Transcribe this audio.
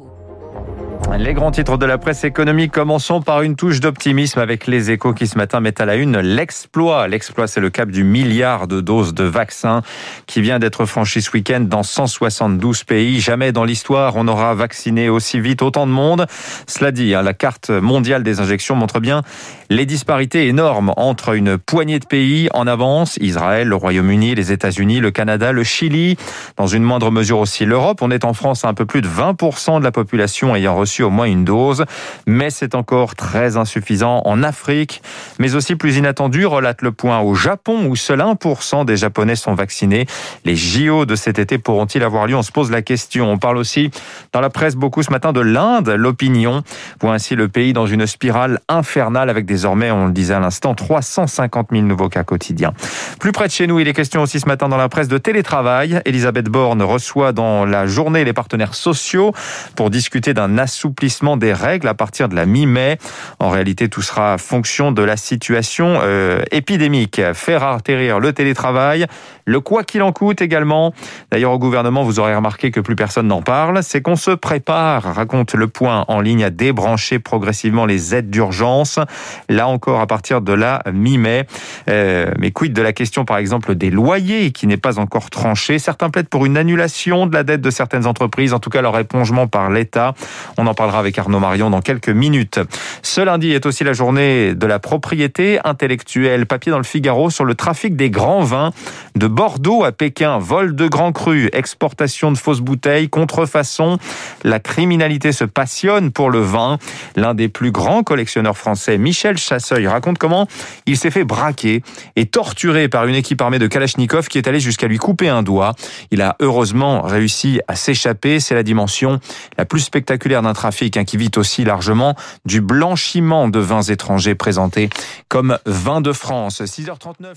échos. Les grands titres de la presse économique, commençons par une touche d'optimisme avec les échos qui ce matin mettent à la une l'exploit. L'exploit, c'est le cap du milliard de doses de vaccins qui vient d'être franchi ce week-end dans 172 pays. Jamais dans l'histoire on aura vacciné aussi vite autant de monde. Cela dit, hein, la carte mondiale des injections montre bien les disparités énormes entre une poignée de pays en avance, Israël, le Royaume-Uni, les États-Unis, le Canada, le Chili, dans une moindre mesure aussi l'Europe. On est en France à un peu plus de 20% de la population ayant reçu moins une dose, mais c'est encore très insuffisant en Afrique, mais aussi plus inattendu, relate le point au Japon, où seul 1% des Japonais sont vaccinés. Les JO de cet été pourront-ils avoir lieu? On se pose la question. On parle aussi dans la presse beaucoup ce matin de l'Inde. L'opinion voit ainsi le pays dans une spirale infernale avec désormais, on le disait à l'instant, 350 000 nouveaux cas quotidiens. Plus près de chez nous, il est question aussi ce matin dans la presse de télétravail. Elisabeth Borne reçoit dans la journée les partenaires sociaux pour discuter d'un assouplissement des règles à partir de la mi-mai. En réalité, tout sera fonction de la situation euh, épidémique. Faire atterrir le télétravail, le quoi qu'il en coûte également. D'ailleurs, au gouvernement, vous aurez remarqué que plus personne n'en parle. C'est qu'on se prépare, raconte le point en ligne, à débrancher progressivement les aides d'urgence. Là encore, à partir de la mi-mai. Euh, mais quid de la question, par exemple, des loyers qui n'est pas encore tranché? Certains plaident pour une annulation de la dette de certaines entreprises, en tout cas leur épongement par l'État. On en parlera avec Arnaud Marion dans quelques minutes. Ce lundi est aussi la journée de la propriété intellectuelle. Papier dans le Figaro sur le trafic des grands vins de Bordeaux à Pékin. Vol de grands crus, exportation de fausses bouteilles, contrefaçon. La criminalité se passionne pour le vin. L'un des plus grands collectionneurs français, Michel Chasseuil, raconte comment il s'est fait braquer et torturé par une équipe armée de Kalachnikov qui est allée jusqu'à lui couper un doigt. Il a heureusement réussi à s'échapper. C'est la dimension la plus spectaculaire d'un trafic qui vit aussi largement du blanchiment de vins étrangers présentés comme vins de France. 6h39.